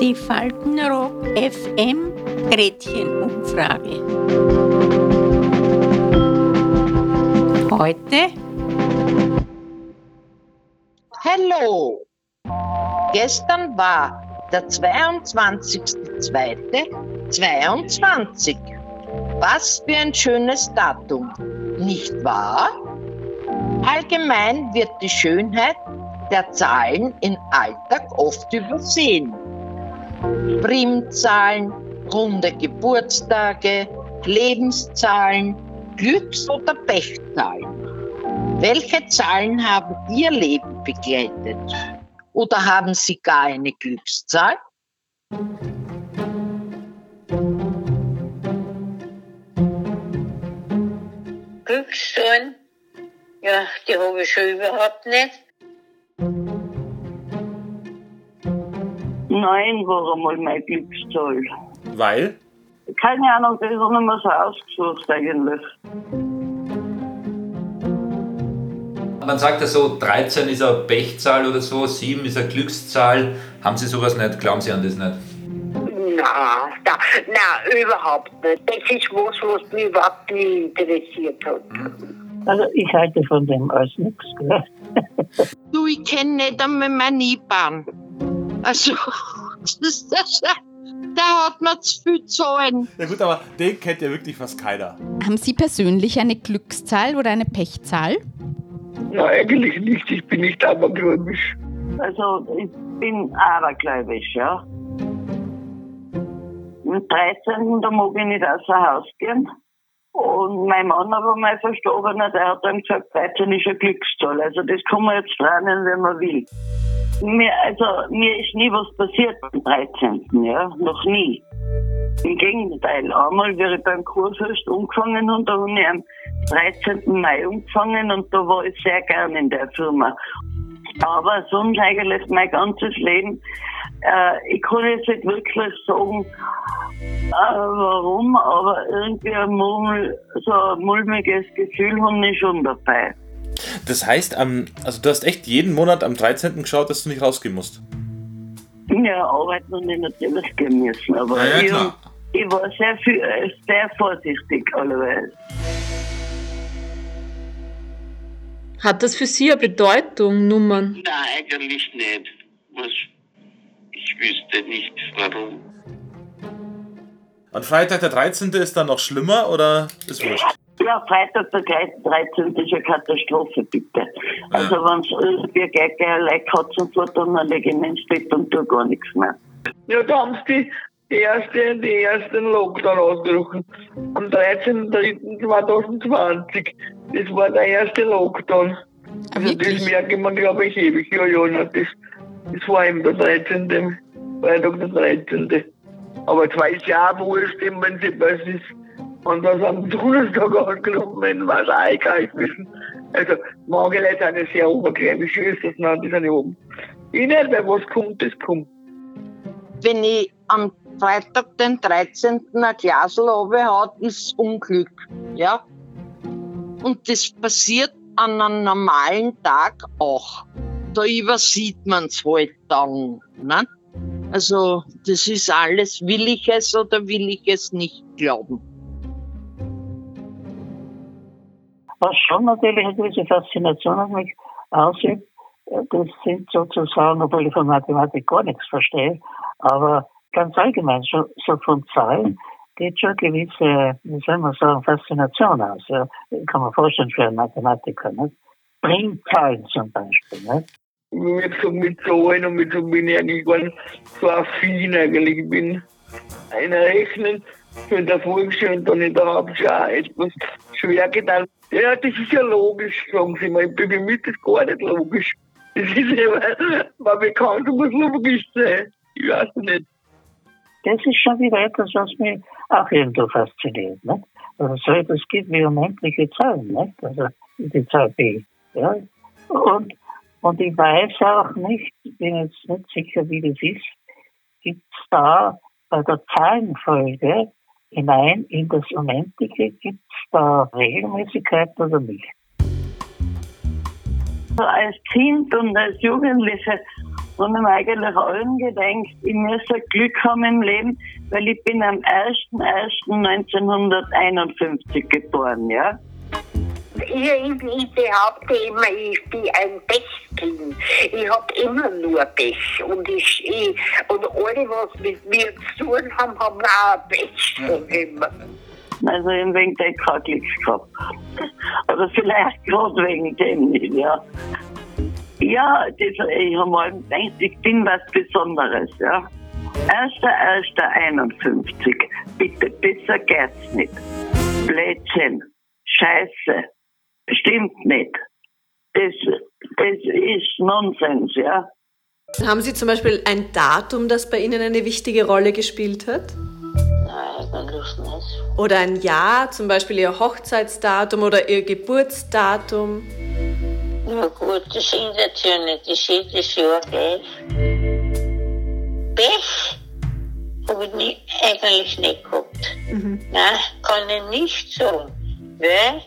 Die Faltenrock FM Gretchenumfrage. Heute Hallo! Gestern war der 22.02.22. Was für ein schönes Datum, nicht wahr? Allgemein wird die Schönheit der Zahlen im Alltag oft übersehen. Primzahlen, runde Geburtstage, Lebenszahlen, Glücks- oder Pechzahlen. Welche Zahlen haben Ihr Leben begleitet? Oder haben Sie gar eine Glückszahl? Glückszahlen, ja, die habe ich schon überhaupt nicht. Nein, war einmal mein Glückszahl. Weil? Keine Ahnung, das habe ich mir so ausgesucht eigentlich. Man sagt ja so, 13 ist eine Pechzahl oder so, 7 ist eine Glückszahl. Haben Sie sowas nicht? Glauben Sie an das nicht? Na, na, na, überhaupt nicht. Das ist was, was mich überhaupt nie interessiert hat. Also ich halte von dem alles nichts. gell? Du, ich kenne nicht einmal meine IBAN. Also, das, das, da hat man zu viel Zahlen. Ja gut, aber den kennt ja wirklich fast keiner. Haben Sie persönlich eine Glückszahl oder eine Pechzahl? Na, eigentlich nicht. Ich bin nicht abergläubisch. Also ich bin abergläubisch, ja. Am 13. da mag ich nicht außer Haus gehen. Und mein Mann aber mein Verstorbener, der hat dann gesagt, 13 ist eine Glückszahl. Also das kann man jetzt lernen, wenn man will. Mir, also, mir ist nie was passiert am 13. Ja, noch nie. Im Gegenteil, einmal, wie ich beim Kurfürst umgefangen und da habe ich am 13. Mai umgefangen und da war ich sehr gern in der Firma. Aber sonst eigentlich mein ganzes Leben, äh, ich kann jetzt nicht wirklich sagen, äh, warum, aber irgendwie ein, Murmel, so ein mulmiges Gefühl habe ich schon dabei. Das heißt, am, also du hast echt jeden Monat am 13. geschaut, dass du nicht rausgehen musst. Ja, arbeiten und ich natürlich gehen müssen, aber Ja, ja, ich, ich war sehr, viel, äh, sehr vorsichtig allerweil. Hat das für Sie eine Bedeutung, Nummern? Nein, eigentlich nicht. Was, ich wüsste nicht, warum. Und Freitag der 13. ist dann noch schlimmer oder ist wurscht? Ja, Freitag der 13. ist eine Katastrophe, bitte. Also wenn es irgendwie gleich gleich Leid hat und so, dann lege ich mich ins Bett und tue gar nichts mehr. Ja, da haben sie die erste, die ersten Lockdown ausgerufen. Am 13.03.2020. Das war der erste Lockdown. Ah, Also das merke man, glaube ich, ewig. Ja, ja, na, das, das war eben der 13. Freitag der 13. Aber jetzt weiß ich auch wurscht, im Prinzip, was ist. Und was am Donnerstag ausgerufen werden, war es egal gewesen. Also, sind ja sehr obergläubig, ist das nicht, die sind ja oben. Ich nicht, weil was kommt, das kommt. Wenn ich am Freitag, den 13. ein Glasl habe, ist Unglück. Ja? Und das passiert an einem normalen Tag auch. Da übersieht man es halt dann. Ne? Also, das ist alles, will ich es oder will ich es nicht glauben. Was schon natürlich eine gewisse Faszination auf mich ausübt, äh, das sind sozusagen, obwohl ich von Mathematik gar nichts verstehe, aber ganz allgemein, so, so von Zahlen geht schon gewisse, wie soll man sagen, Faszination aus. Ja. Kann man vorstellen für einen Mathematiker. Nicht? Primzahlen zum Beispiel. Nicht? mit so mit Zahlen und mit so bin ich eigentlich gar nicht so affin eigentlich. Ich bin ein Rechnen für der Volksschule und dann in der Hauptschule etwas schwer getan. Ja, das ist ja logisch, sagen sie mal. Bei mir ist das gar nicht logisch. Das ist ja, man bekannt, muss logisch sein. Ich weiß nicht. Das ist schon wieder etwas, was mich auch irgendwo fasziniert. Nicht? Also so etwas gibt wie unendliche Zahlen. Nicht? Also die Zahl B. Ja? Und, und ich weiß auch nicht, bin jetzt nicht sicher, wie das ist, gibt es da bei der Zahlenfolge hinein in das Unendliche, gibt es da Regelmäßigkeit oder nicht? Als Kind und als Jugendliche habe ich mir eigentlich allen gedenkt, ich müsse Glück haben im Leben, weil ich bin am 01.01.1951 geboren, ja. Ich, ich, ich behaupte immer, ich bin ein Pechkind. Ich habe immer nur Pech. Und, ich, ich, und alle, was mit mir zu tun haben, haben auch Pech schon immer. Also im wegen dem kein Glück gehabt. Oder vielleicht gerade wegen dem nicht, ja. Ja, das, ich habe mal gedacht, ich bin was Besonderes, ja. 1.1.51. Bitte, besser geht's nicht. Blödsinn. Scheiße. Stimmt nicht. Das, das ist Nonsens, ja. Haben Sie zum Beispiel ein Datum, das bei Ihnen eine wichtige Rolle gespielt hat? Nein, eigentlich nicht. Oder ein Jahr, zum Beispiel Ihr Hochzeitsdatum oder Ihr Geburtsdatum? Na gut, das ändert ja nicht. Das ist jedes Jahr gleich. Pech habe ich nie, eigentlich nicht gehabt. Nein, kann ich nicht sagen. Weil,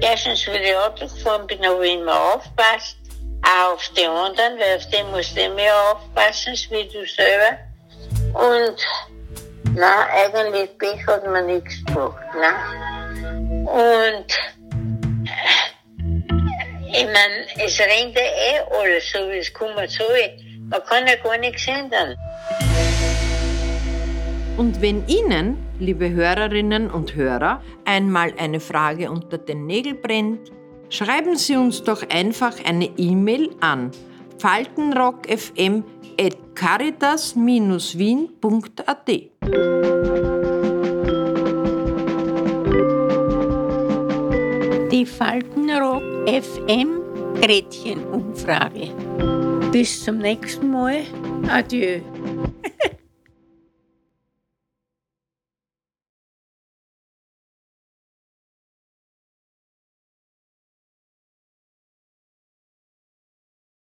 erstens, ich Auto gefahren bin, ich immer aufgepasst. Auch auf die anderen, weil auf die musst du mehr aufpassen, wie du selber. Und, nein, eigentlich Pech hat mir nichts gebracht. Nein. Und, ich meine, es rennt ja eh alles, so wie es kommen soll. Man kann ja gar nichts ändern. Und wenn Ihnen, liebe Hörerinnen und Hörer, einmal eine Frage unter den Nägeln brennt, schreiben Sie uns doch einfach eine E-Mail an faltenrockfm.caritas-wien.at. Die Faltenrock FM Gretchenumfrage. Bis zum nächsten Mal. Adieu.